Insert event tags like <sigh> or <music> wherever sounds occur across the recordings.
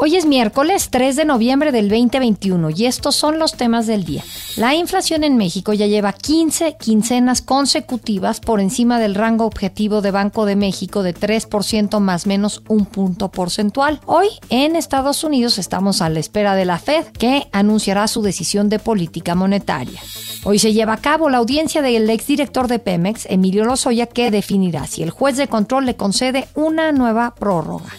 Hoy es miércoles 3 de noviembre del 2021 y estos son los temas del día. La inflación en México ya lleva 15 quincenas consecutivas por encima del rango objetivo de Banco de México de 3% más menos un punto porcentual. Hoy en Estados Unidos estamos a la espera de la Fed que anunciará su decisión de política monetaria. Hoy se lleva a cabo la audiencia del exdirector de Pemex, Emilio Lozoya, que definirá si el juez de control le concede una nueva prórroga.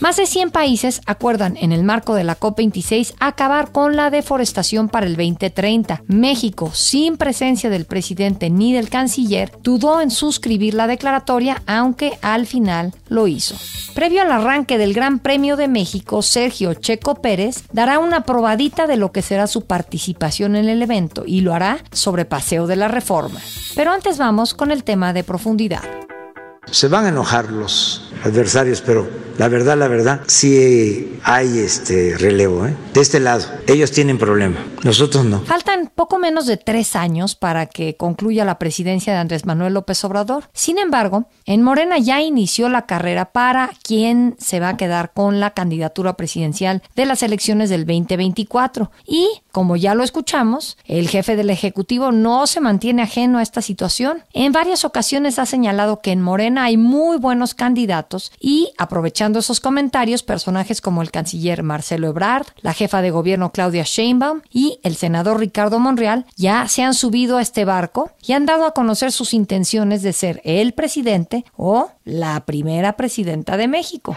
Más de 100 países acuerdan en el marco de la COP26 acabar con la deforestación para el 2030. México, sin presencia del presidente ni del canciller, dudó en suscribir la declaratoria, aunque al final lo hizo. Previo al arranque del Gran Premio de México, Sergio Checo Pérez dará una probadita de lo que será su participación en el evento y lo hará sobre Paseo de la Reforma. Pero antes vamos con el tema de profundidad. Se van a enojar los adversarios, pero la verdad, la verdad, sí hay este relevo. ¿eh? De este lado, ellos tienen problema, nosotros no. Faltan poco menos de tres años para que concluya la presidencia de Andrés Manuel López Obrador. Sin embargo, en Morena ya inició la carrera para quién se va a quedar con la candidatura presidencial de las elecciones del 2024. Y, como ya lo escuchamos, el jefe del Ejecutivo no se mantiene ajeno a esta situación. En varias ocasiones ha señalado que en Morena hay muy buenos candidatos y, aprovechando esos comentarios, personajes como el canciller Marcelo Ebrard, la jefa de gobierno Claudia Sheinbaum y el senador Ricardo Monreal ya se han subido a este barco y han dado a conocer sus intenciones de ser el presidente o la primera presidenta de México.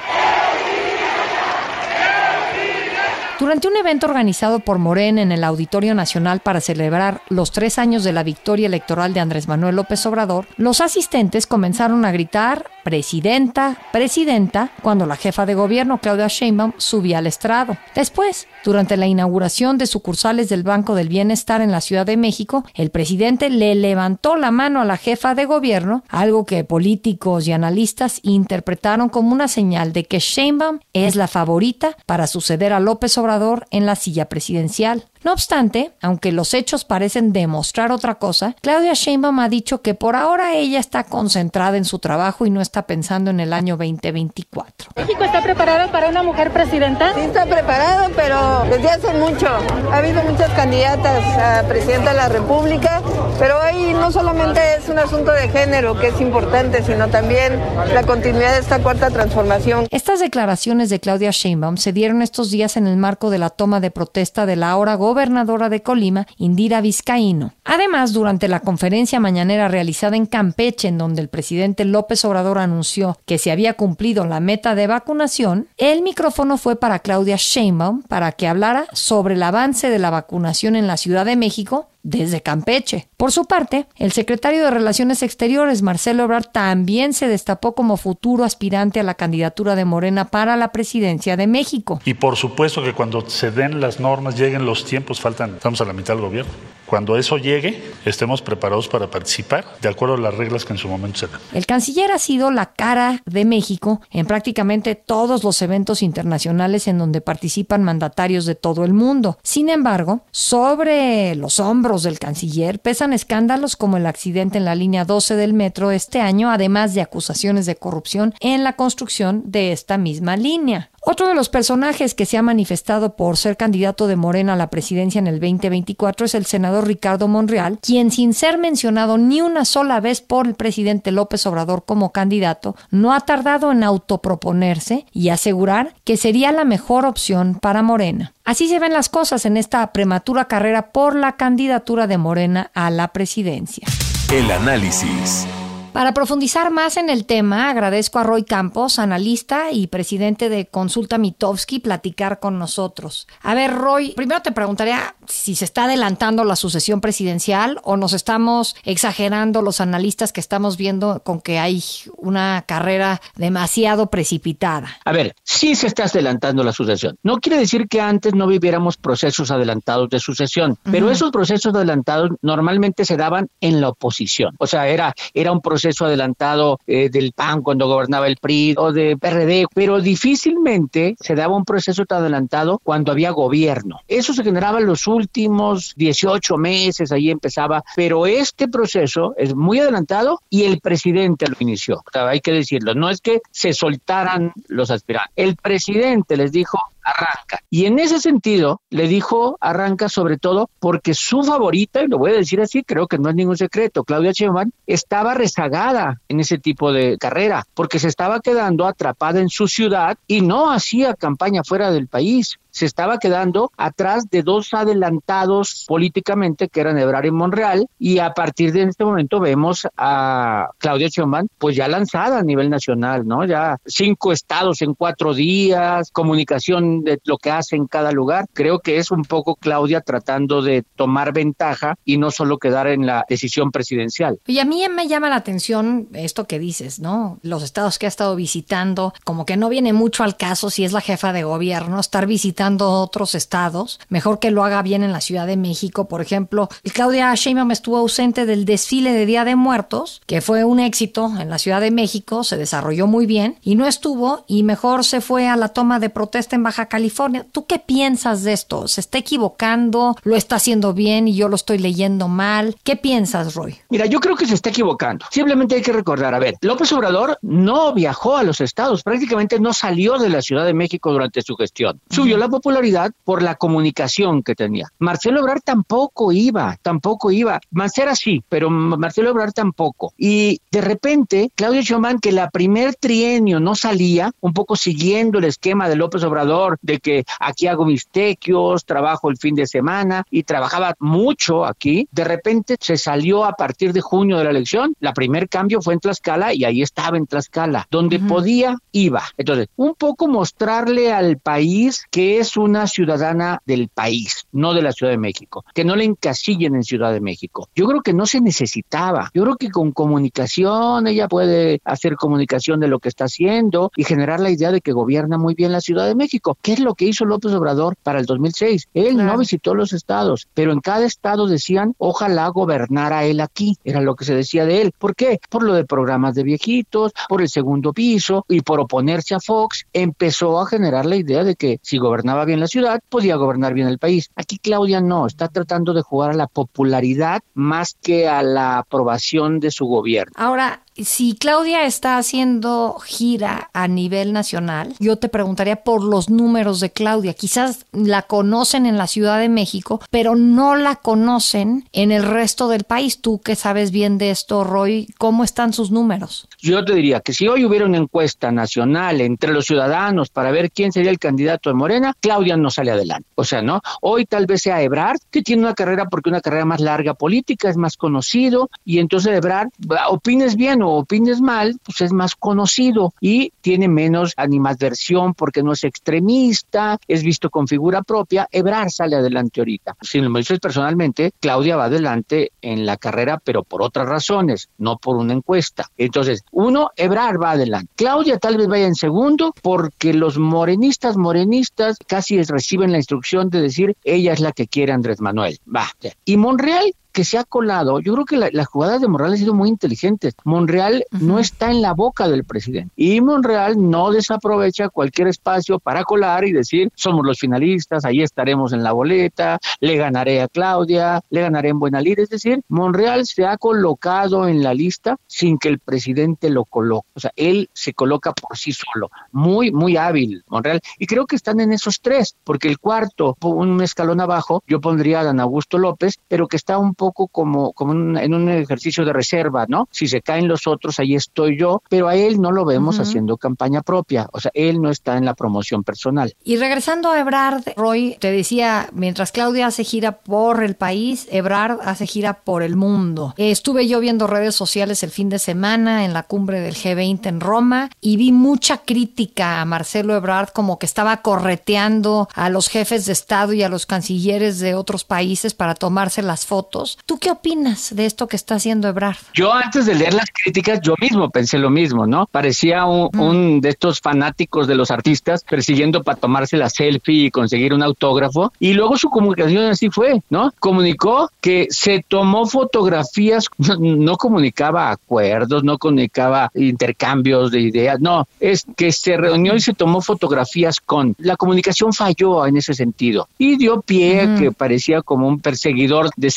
Durante un evento organizado por Morena en el Auditorio Nacional para celebrar los tres años de la victoria electoral de Andrés Manuel López Obrador, los asistentes comenzaron a gritar presidenta, presidenta, cuando la jefa de gobierno, Claudia Sheinbaum, subía al estrado. Después, durante la inauguración de sucursales del Banco del Bienestar en la Ciudad de México, el presidente le levantó la mano a la jefa de gobierno, algo que políticos y analistas interpretaron como una señal de que Sheinbaum es la favorita para suceder a López Obrador en la silla presidencial. No obstante, aunque los hechos parecen demostrar otra cosa, Claudia Sheinbaum ha dicho que por ahora ella está concentrada en su trabajo y no está pensando en el año 2024. ¿México está preparado para una mujer presidenta? Sí, está preparado, pero desde hace mucho. Ha habido muchas candidatas a presidenta de la República, pero hoy no solamente es un asunto de género que es importante, sino también la continuidad de esta cuarta transformación. Estas declaraciones de Claudia Sheinbaum se dieron estos días en el marco de la toma de protesta de la ahora gobernadora de Colima, Indira Vizcaíno. Además, durante la conferencia mañanera realizada en Campeche, en donde el presidente López Obrador anunció que se había cumplido la meta de vacunación, el micrófono fue para Claudia Sheinbaum para que hablara sobre el avance de la vacunación en la Ciudad de México desde Campeche. Por su parte, el secretario de Relaciones Exteriores, Marcelo Ebrard, también se destapó como futuro aspirante a la candidatura de Morena para la presidencia de México. Y por supuesto que cuando se den las normas, lleguen los tiempos, faltan, estamos a la mitad del gobierno. Cuando eso llegue, estemos preparados para participar de acuerdo a las reglas que en su momento se dan. El canciller ha sido la cara de México en prácticamente todos los eventos internacionales en donde participan mandatarios de todo el mundo. Sin embargo, sobre los hombros del canciller pesan escándalos como el accidente en la línea 12 del metro este año, además de acusaciones de corrupción en la construcción de esta misma línea. Otro de los personajes que se ha manifestado por ser candidato de Morena a la presidencia en el 2024 es el senador Ricardo Monreal, quien sin ser mencionado ni una sola vez por el presidente López Obrador como candidato, no ha tardado en autoproponerse y asegurar que sería la mejor opción para Morena. Así se ven las cosas en esta prematura carrera por la candidatura de Morena a la presidencia. El análisis. Para profundizar más en el tema, agradezco a Roy Campos, analista y presidente de Consulta Mitowski, platicar con nosotros. A ver, Roy, primero te preguntaría si se está adelantando la sucesión presidencial o nos estamos exagerando los analistas que estamos viendo con que hay una carrera demasiado precipitada. A ver, sí se está adelantando la sucesión. No quiere decir que antes no viviéramos procesos adelantados de sucesión, pero esos procesos adelantados normalmente se daban en la oposición. O sea, era, era un proceso proceso adelantado eh, del PAN cuando gobernaba el PRI o de PRD, pero difícilmente se daba un proceso tan adelantado cuando había gobierno. Eso se generaba en los últimos 18 meses, ahí empezaba, pero este proceso es muy adelantado y el presidente lo inició. hay que decirlo, no es que se soltaran los aspirantes. El presidente les dijo, arranca. Y en ese sentido, le dijo arranca sobre todo porque su favorita, y lo voy a decir así, creo que no es ningún secreto, Claudia Sheinbaum estaba rezagada en ese tipo de carrera, porque se estaba quedando atrapada en su ciudad y no hacía campaña fuera del país se estaba quedando atrás de dos adelantados políticamente que eran Ebrard y Monreal y a partir de este momento vemos a Claudia Sheinbaum pues ya lanzada a nivel nacional, ¿no? Ya cinco estados en cuatro días, comunicación de lo que hace en cada lugar. Creo que es un poco Claudia tratando de tomar ventaja y no solo quedar en la decisión presidencial. Y a mí me llama la atención esto que dices, ¿no? Los estados que ha estado visitando, como que no viene mucho al caso si es la jefa de gobierno estar visitando otros estados, mejor que lo haga bien en la Ciudad de México, por ejemplo. Claudia Sheinbaum estuvo ausente del desfile de Día de Muertos, que fue un éxito en la Ciudad de México, se desarrolló muy bien y no estuvo y mejor se fue a la toma de protesta en Baja California. ¿Tú qué piensas de esto? ¿Se está equivocando? ¿Lo está haciendo bien y yo lo estoy leyendo mal? ¿Qué piensas, Roy? Mira, yo creo que se está equivocando. Simplemente hay que recordar, a ver, López Obrador no viajó a los estados, prácticamente no salió de la Ciudad de México durante su gestión. Subió la popularidad por la comunicación que tenía. Marcelo Ebrard tampoco iba, tampoco iba. Mancera sí, pero Marcelo Ebrard tampoco. Y de repente, Claudio Schumann, que la primer trienio no salía, un poco siguiendo el esquema de López Obrador, de que aquí hago mis tequios, trabajo el fin de semana y trabajaba mucho aquí, de repente se salió a partir de junio de la elección. La primer cambio fue en Tlaxcala y ahí estaba en Tlaxcala. Donde podía, iba. Entonces, un poco mostrarle al país que es una ciudadana del país, no de la Ciudad de México, que no le encasillen en Ciudad de México. Yo creo que no se necesitaba. Yo creo que con comunicación ella puede hacer comunicación de lo que está haciendo y generar la idea de que gobierna muy bien la Ciudad de México. ¿Qué es lo que hizo López Obrador para el 2006? Él no visitó los estados, pero en cada estado decían, ojalá gobernara él aquí. Era lo que se decía de él. ¿Por qué? Por lo de programas de viejitos, por el segundo piso y por oponerse a Fox, empezó a generar la idea de que si gobernaba bien la ciudad, podía gobernar bien el país. Aquí Claudia no, está tratando de jugar a la popularidad más que a la aprobación de su gobierno. Ahora, si Claudia está haciendo gira a nivel nacional, yo te preguntaría por los números de Claudia. Quizás la conocen en la Ciudad de México, pero no la conocen en el resto del país. Tú que sabes bien de esto, Roy, ¿cómo están sus números? Yo te diría que si hoy hubiera una encuesta nacional entre los ciudadanos para ver quién sería el candidato de Morena, Claudia no sale adelante. O sea, ¿no? Hoy tal vez sea Ebrard, que tiene una carrera porque una carrera más larga política, es más conocido, y entonces Ebrard, opines bien o opines mal, pues es más conocido y tiene menos animadversión porque no es extremista, es visto con figura propia. Ebrar sale adelante ahorita. Si lo dices personalmente, Claudia va adelante en la carrera, pero por otras razones, no por una encuesta. Entonces, uno, Ebrar va adelante. Claudia tal vez vaya en segundo porque los morenistas, morenistas casi reciben la instrucción de decir ella es la que quiere Andrés Manuel. Va. Y Monreal que se ha colado, yo creo que la, las jugadas de Monreal han sido muy inteligentes. Monreal no está en la boca del presidente y Monreal no desaprovecha cualquier espacio para colar y decir, somos los finalistas, ahí estaremos en la boleta, le ganaré a Claudia, le ganaré en buena lid. Es decir, Monreal se ha colocado en la lista sin que el presidente lo coloque. O sea, él se coloca por sí solo. Muy, muy hábil, Monreal. Y creo que están en esos tres, porque el cuarto, un escalón abajo, yo pondría a Dan Augusto López, pero que está un poco como, como en un ejercicio de reserva, ¿no? Si se caen los otros, ahí estoy yo, pero a él no lo vemos haciendo campaña propia, o sea, él no está en la promoción personal. Y regresando a Ebrard, Roy, te decía, mientras Claudia hace gira por el país, Ebrard hace gira por el mundo. estuve yo viendo redes sociales el fin de semana en la cumbre del G20 en Roma y vi mucha crítica a Marcelo Ebrard como que estaba correteando a los jefes de Estado y a los cancilleres de otros países para tomarse las fotos todos. ¿Tú qué opinas de esto que está haciendo Ebrard? Yo antes de leer las críticas, yo mismo pensé lo mismo, ¿no? Parecía un, un de estos fanáticos de los artistas persiguiendo para tomarse la selfie y conseguir un autógrafo. Y luego su comunicación así fue, ¿no? Comunicó que se tomó fotografías, no, <laughs> no comunicaba acuerdos, no comunicaba intercambios de ideas, no, es que se reunió y se tomó fotografías con. La comunicación falló en ese sentido y dio pie que parecía como un perseguidor de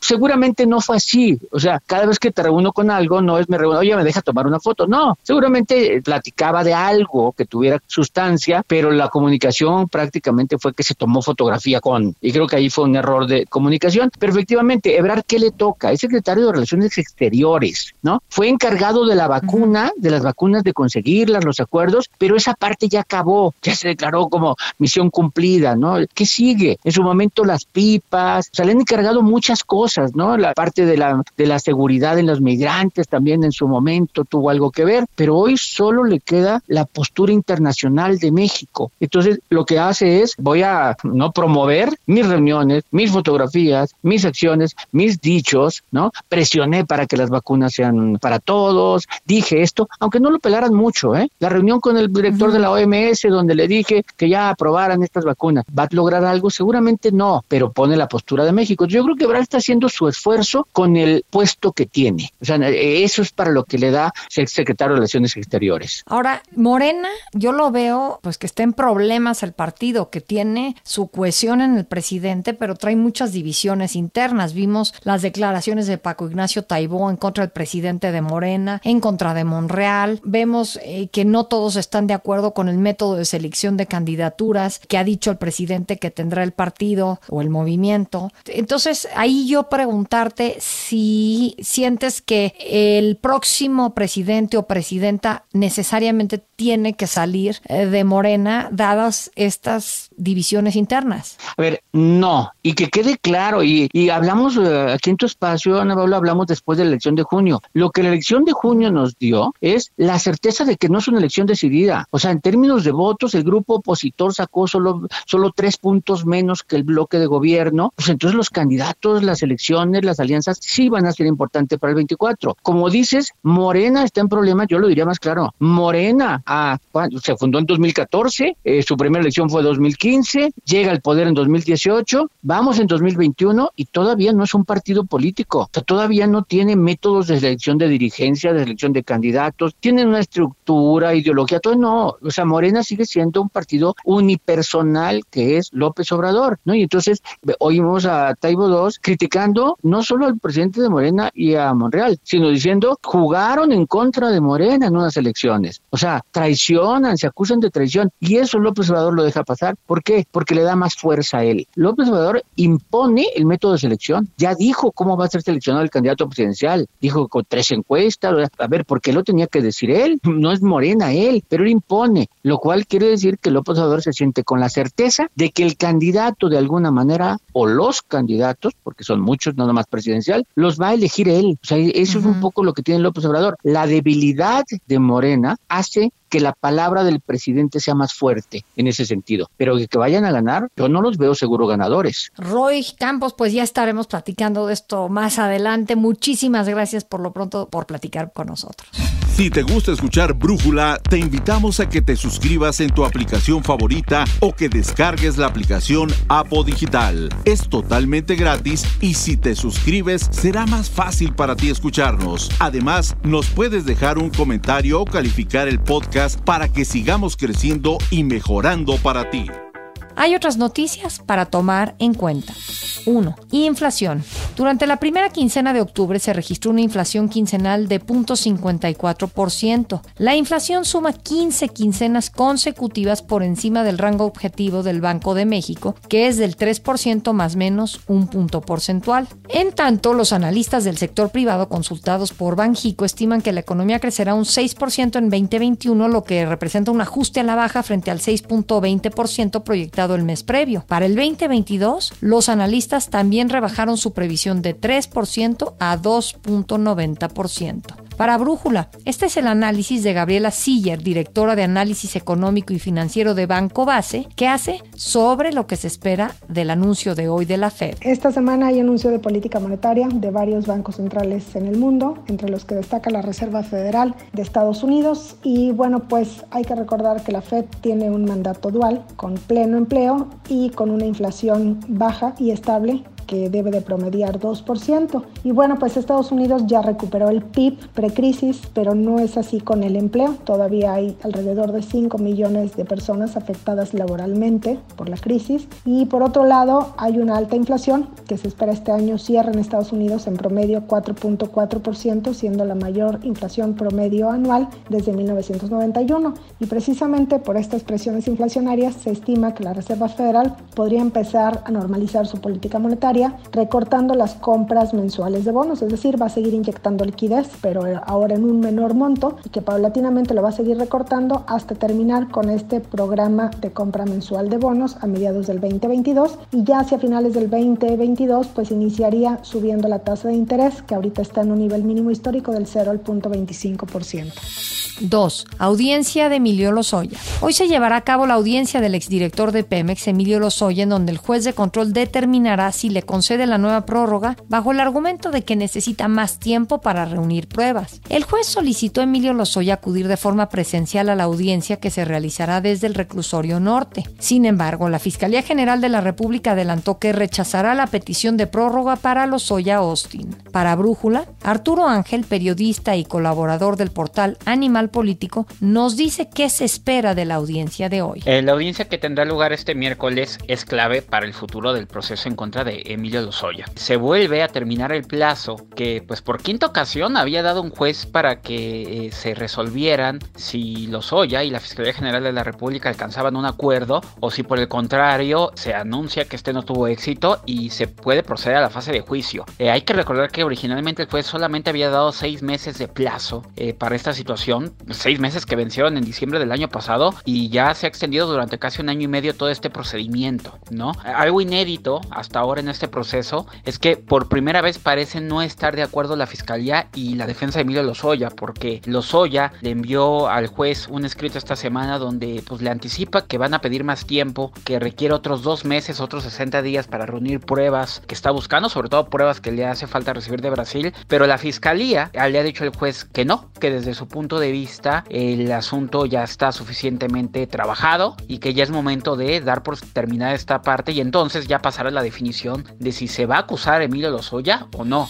Seguramente no fue así, o sea, cada vez que te reúno con algo, no es me reúno, oye, me deja tomar una foto, no, seguramente platicaba de algo que tuviera sustancia, pero la comunicación prácticamente fue que se tomó fotografía con, y creo que ahí fue un error de comunicación, pero efectivamente, Ebrard, ¿qué le toca? Es secretario de Relaciones Exteriores, ¿no? Fue encargado de la vacuna, de las vacunas, de conseguirlas, los acuerdos, pero esa parte ya acabó, ya se declaró como misión cumplida, ¿no? ¿Qué sigue? En su momento las pipas, se le han encargado muchas cosas, ¿no? La parte de la, de la seguridad en los migrantes también en su momento tuvo algo que ver, pero hoy solo le queda la postura internacional de México. Entonces, lo que hace es, voy a no promover mis reuniones, mis fotografías, mis acciones, mis dichos, ¿no? Presioné para que las vacunas sean para todos, dije esto, aunque no lo pelaran mucho, ¿eh? La reunión con el director de la OMS donde le dije que ya aprobaran estas vacunas, ¿va a lograr algo? Seguramente no, pero pone la postura de México. Yo creo que Brad está haciendo su esfuerzo con el puesto que tiene. O sea, eso es para lo que le da ser secretario de Relaciones Exteriores. Ahora, Morena, yo lo veo, pues que está en problemas el partido, que tiene su cohesión en el presidente, pero trae muchas divisiones internas. Vimos las declaraciones de Paco Ignacio Taibó en contra del presidente de Morena, en contra de Monreal. Vemos eh, que no todos están de acuerdo con el método de selección de candidaturas que ha dicho el presidente que tendrá el partido o el movimiento. Entonces, ahí yo preguntarte si sientes que el próximo presidente o presidenta necesariamente tiene que salir eh, de Morena dadas estas divisiones internas. A ver, no, y que quede claro, y, y hablamos eh, aquí en tu espacio, Ana Paula, hablamos después de la elección de junio. Lo que la elección de junio nos dio es la certeza de que no es una elección decidida. O sea, en términos de votos, el grupo opositor sacó solo, solo tres puntos menos que el bloque de gobierno. Pues entonces los candidatos, las elecciones, las alianzas sí van a ser importantes para el 24. Como dices, Morena está en problemas, yo lo diría más claro. Morena a, se fundó en 2014, eh, su primera elección fue 2015, llega al poder en 2018, vamos en 2021 y todavía no es un partido político, o sea, todavía no tiene métodos de selección de dirigencia, de selección de candidatos, tienen una estructura, ideología, todo no, o sea, Morena sigue siendo un partido unipersonal que es López Obrador, ¿no? Y entonces oímos a Taibo Criticando no solo al presidente de Morena y a Monreal, sino diciendo jugaron en contra de Morena en unas elecciones, o sea, traicionan, se acusan de traición y eso López Obrador lo deja pasar. ¿Por qué? Porque le da más fuerza a él. López Obrador impone el método de selección. Ya dijo cómo va a ser seleccionado el candidato presidencial. Dijo con tres encuestas. A ver, ¿por qué lo tenía que decir él? <laughs> No es Morena él, pero él impone, lo cual quiere decir que López Obrador se siente con la certeza de que el candidato de alguna manera o los candidatos, porque son muchos, no nomás presidencial, los va a elegir él. O sea, eso es un poco lo que tiene López Obrador. La debilidad de Morena hace que la palabra del presidente sea más fuerte en ese sentido. Pero que, vayan a ganar, yo no los veo seguro ganadores. Roy Campos, pues ya estaremos platicando de esto más adelante. Muchísimas gracias por lo pronto por platicar con nosotros. Si te gusta escuchar Brújula, te invitamos a que te suscribas en tu aplicación favorita o que descargues la aplicación Apo Digital. Es totalmente gratis y si te suscribes será más fácil para ti escucharnos. Además, nos puedes dejar un comentario o calificar el podcast para que sigamos creciendo y mejorando para ti. Hay otras noticias para tomar en cuenta. 1. Inflación. Durante la primera quincena de octubre se registró una inflación quincenal de 0.54%. La inflación suma 15 quincenas consecutivas por encima del rango objetivo del Banco de México, que es del 3% más menos un punto porcentual. En tanto, los analistas del sector privado consultados por Banjico estiman que la economía crecerá un 6% en 2021, lo que representa un ajuste a la baja frente al 6.20% proyectado el mes previo. Para el 2022, los analistas también rebajaron su previsión de 3% a 2.90%. Para Brújula, este es el análisis de Gabriela Siller, directora de análisis económico y financiero de Banco Base, que hace sobre lo que se espera del anuncio de hoy de la Fed. Esta semana hay anuncio de política monetaria de varios bancos centrales en el mundo, entre los que destaca la Reserva Federal de Estados Unidos. Y bueno, pues hay que recordar que la Fed tiene un mandato dual, con pleno empleo y con una inflación baja y estable que debe de promediar 2%. Y bueno, pues Estados Unidos ya recuperó el PIB precrisis, pero no es así con el empleo. Todavía hay alrededor de 5 millones de personas afectadas laboralmente por la crisis. Y por otro lado, hay una alta inflación que se espera este año cierre en Estados Unidos en promedio 4.4%, siendo la mayor inflación promedio anual desde 1991. Y precisamente por estas presiones inflacionarias se estima que la Reserva Federal podría empezar a normalizar su política monetaria recortando las compras mensuales de bonos, es decir, va a seguir inyectando liquidez, pero ahora en un menor monto y que paulatinamente lo va a seguir recortando hasta terminar con este programa de compra mensual de bonos a mediados del 2022 y ya hacia finales del 2022 pues iniciaría subiendo la tasa de interés que ahorita está en un nivel mínimo histórico del 0 al punto 25%. 2. Audiencia de Emilio Lozoya. Hoy se llevará a cabo la audiencia del exdirector de Pemex, Emilio Lozoya, en donde el juez de control determinará si le concede la nueva prórroga bajo el argumento de que necesita más tiempo para reunir pruebas. El juez solicitó a Emilio Lozoya acudir de forma presencial a la audiencia que se realizará desde el reclusorio norte. Sin embargo, la Fiscalía General de la República adelantó que rechazará la petición de prórroga para Lozoya Austin. Para Brújula, Arturo Ángel, periodista y colaborador del portal Animal Político, nos dice qué se espera de la audiencia de hoy. Eh, la audiencia que tendrá lugar este miércoles es clave para el futuro del proceso en contra de Emilio Lozoya. Se vuelve a terminar el plazo que, pues por quinta ocasión, había dado un juez para que eh, se resolvieran si Lozoya y la Fiscalía General de la República alcanzaban un acuerdo o si por el contrario se anuncia que este no tuvo éxito y se puede proceder a la fase de juicio. Eh, hay que recordar que originalmente el juez solamente había dado seis meses de plazo para esta situación seis meses que vencieron en diciembre del año pasado y ya se ha extendido durante casi un año y medio todo este procedimiento, ¿no? Algo inédito hasta ahora en este proceso es que por primera vez parece no estar de acuerdo la fiscalía y la defensa de Emilio Lozoya, porque Lozoya le envió al juez un escrito esta semana donde pues le anticipa que van a pedir más tiempo, que requiere otros dos meses, otros 60 días para reunir pruebas que está buscando, sobre todo pruebas que le hace falta recibir de Brasil, pero la fiscalía le ha dicho al juez que no, que desde su punto de vista el asunto ya está suficientemente trabajado y que ya es momento de dar por terminada esta parte y entonces ya pasará la definición de si se va a acusar a Emilio Lozoya o no.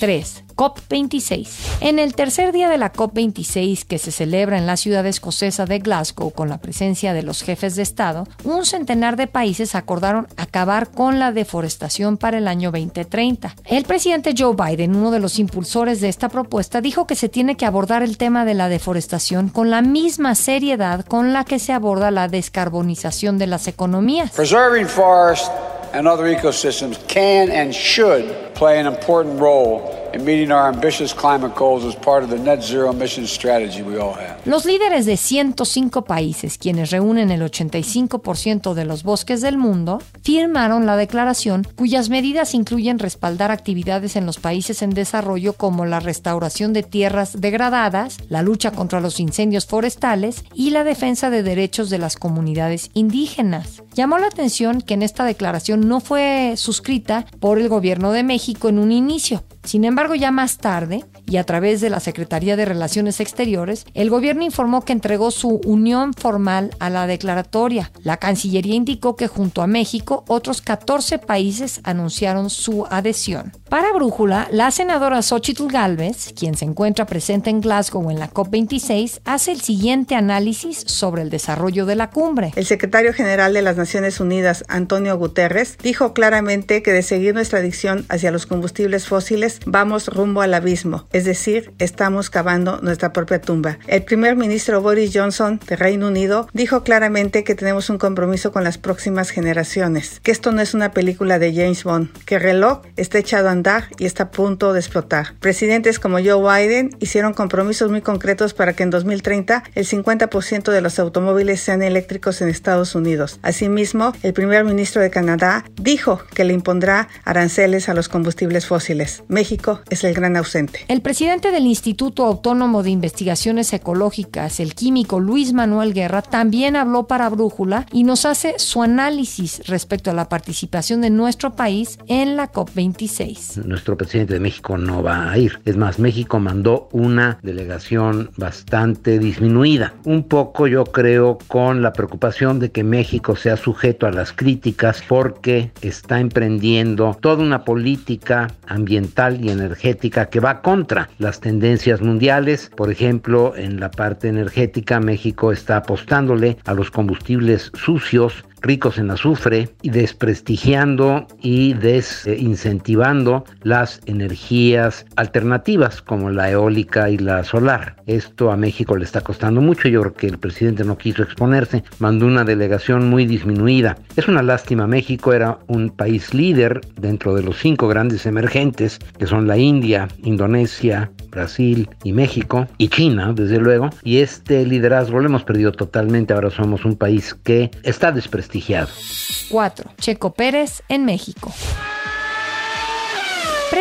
3. COP26. En el tercer día de la COP26 que se celebra en la ciudad escocesa de Glasgow con la presencia de los jefes de Estado, un centenar de países acordaron acabar con la deforestación para el año 2030. El presidente Joe Biden, uno de los impulsores de esta propuesta, dijo que se tiene que abordar el tema de la deforestación con la misma seriedad con la que se aborda la descarbonización de las economías. Preserving forests and other ecosystems can and should play an important role los líderes de 105 países, quienes reúnen el 85% de los bosques del mundo, firmaron la declaración cuyas medidas incluyen respaldar actividades en los países en desarrollo como la restauración de tierras degradadas, la lucha contra los incendios forestales y la defensa de derechos de las comunidades indígenas. Llamó la atención que en esta declaración no fue suscrita por el gobierno de México en un inicio, sin embargo, ya más tarde, y a través de la Secretaría de Relaciones Exteriores, el gobierno informó que entregó su unión formal a la declaratoria. La Cancillería indicó que junto a México, otros 14 países anunciaron su adhesión. Para Brújula, la senadora Xochitl Galvez, quien se encuentra presente en Glasgow en la COP26, hace el siguiente análisis sobre el desarrollo de la cumbre. El secretario general de las Naciones Unidas, Antonio Guterres, dijo claramente que de seguir nuestra adicción hacia los combustibles fósiles, vamos rumbo al abismo, es decir, estamos cavando nuestra propia tumba. El primer ministro Boris Johnson de Reino Unido dijo claramente que tenemos un compromiso con las próximas generaciones, que esto no es una película de James Bond, que el reloj está echado a andar y está a punto de explotar. Presidentes como Joe Biden hicieron compromisos muy concretos para que en 2030 el 50% de los automóviles sean eléctricos en Estados Unidos. Asimismo, el primer ministro de Canadá dijo que le impondrá aranceles a los combustibles fósiles. México es el gran ausente. El presidente del Instituto Autónomo de Investigaciones Ecológicas, el químico Luis Manuel Guerra, también habló para Brújula y nos hace su análisis respecto a la participación de nuestro país en la COP26. Nuestro presidente de México no va a ir. Es más, México mandó una delegación bastante disminuida. Un poco yo creo con la preocupación de que México sea sujeto a las críticas porque está emprendiendo toda una política ambiental y energética que va contra las tendencias mundiales. Por ejemplo, en la parte energética, México está apostándole a los combustibles sucios ricos en azufre y desprestigiando y desincentivando las energías alternativas como la eólica y la solar. Esto a México le está costando mucho, yo creo que el presidente no quiso exponerse, mandó una delegación muy disminuida. Es una lástima, México era un país líder dentro de los cinco grandes emergentes, que son la India, Indonesia, Brasil y México, y China, desde luego, y este liderazgo lo hemos perdido totalmente, ahora somos un país que está desprestigiado. 4. Checo Pérez en México.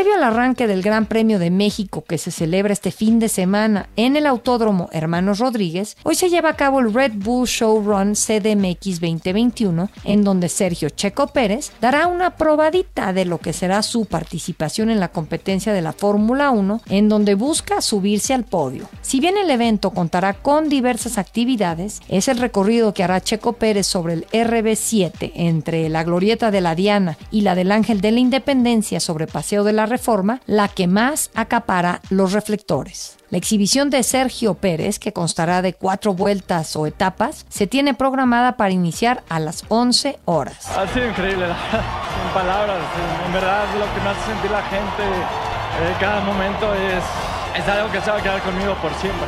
Previo al arranque del Gran Premio de México que se celebra este fin de semana en el Autódromo Hermanos Rodríguez, hoy se lleva a cabo el Red Bull Showrun CDMX 2021, en donde Sergio Checo Pérez dará una probadita de lo que será su participación en la competencia de la Fórmula 1, en donde busca subirse al podio. Si bien el evento contará con diversas actividades, es el recorrido que hará Checo Pérez sobre el RB7 entre la Glorieta de la Diana y la del Ángel de la Independencia sobre Paseo de la reforma la que más acapara los reflectores. La exhibición de Sergio Pérez, que constará de cuatro vueltas o etapas, se tiene programada para iniciar a las 11 horas. Ha sido increíble, <laughs> sin palabras. En verdad, lo que me hace sentir la gente eh, cada momento es, es algo que se va a quedar conmigo por siempre.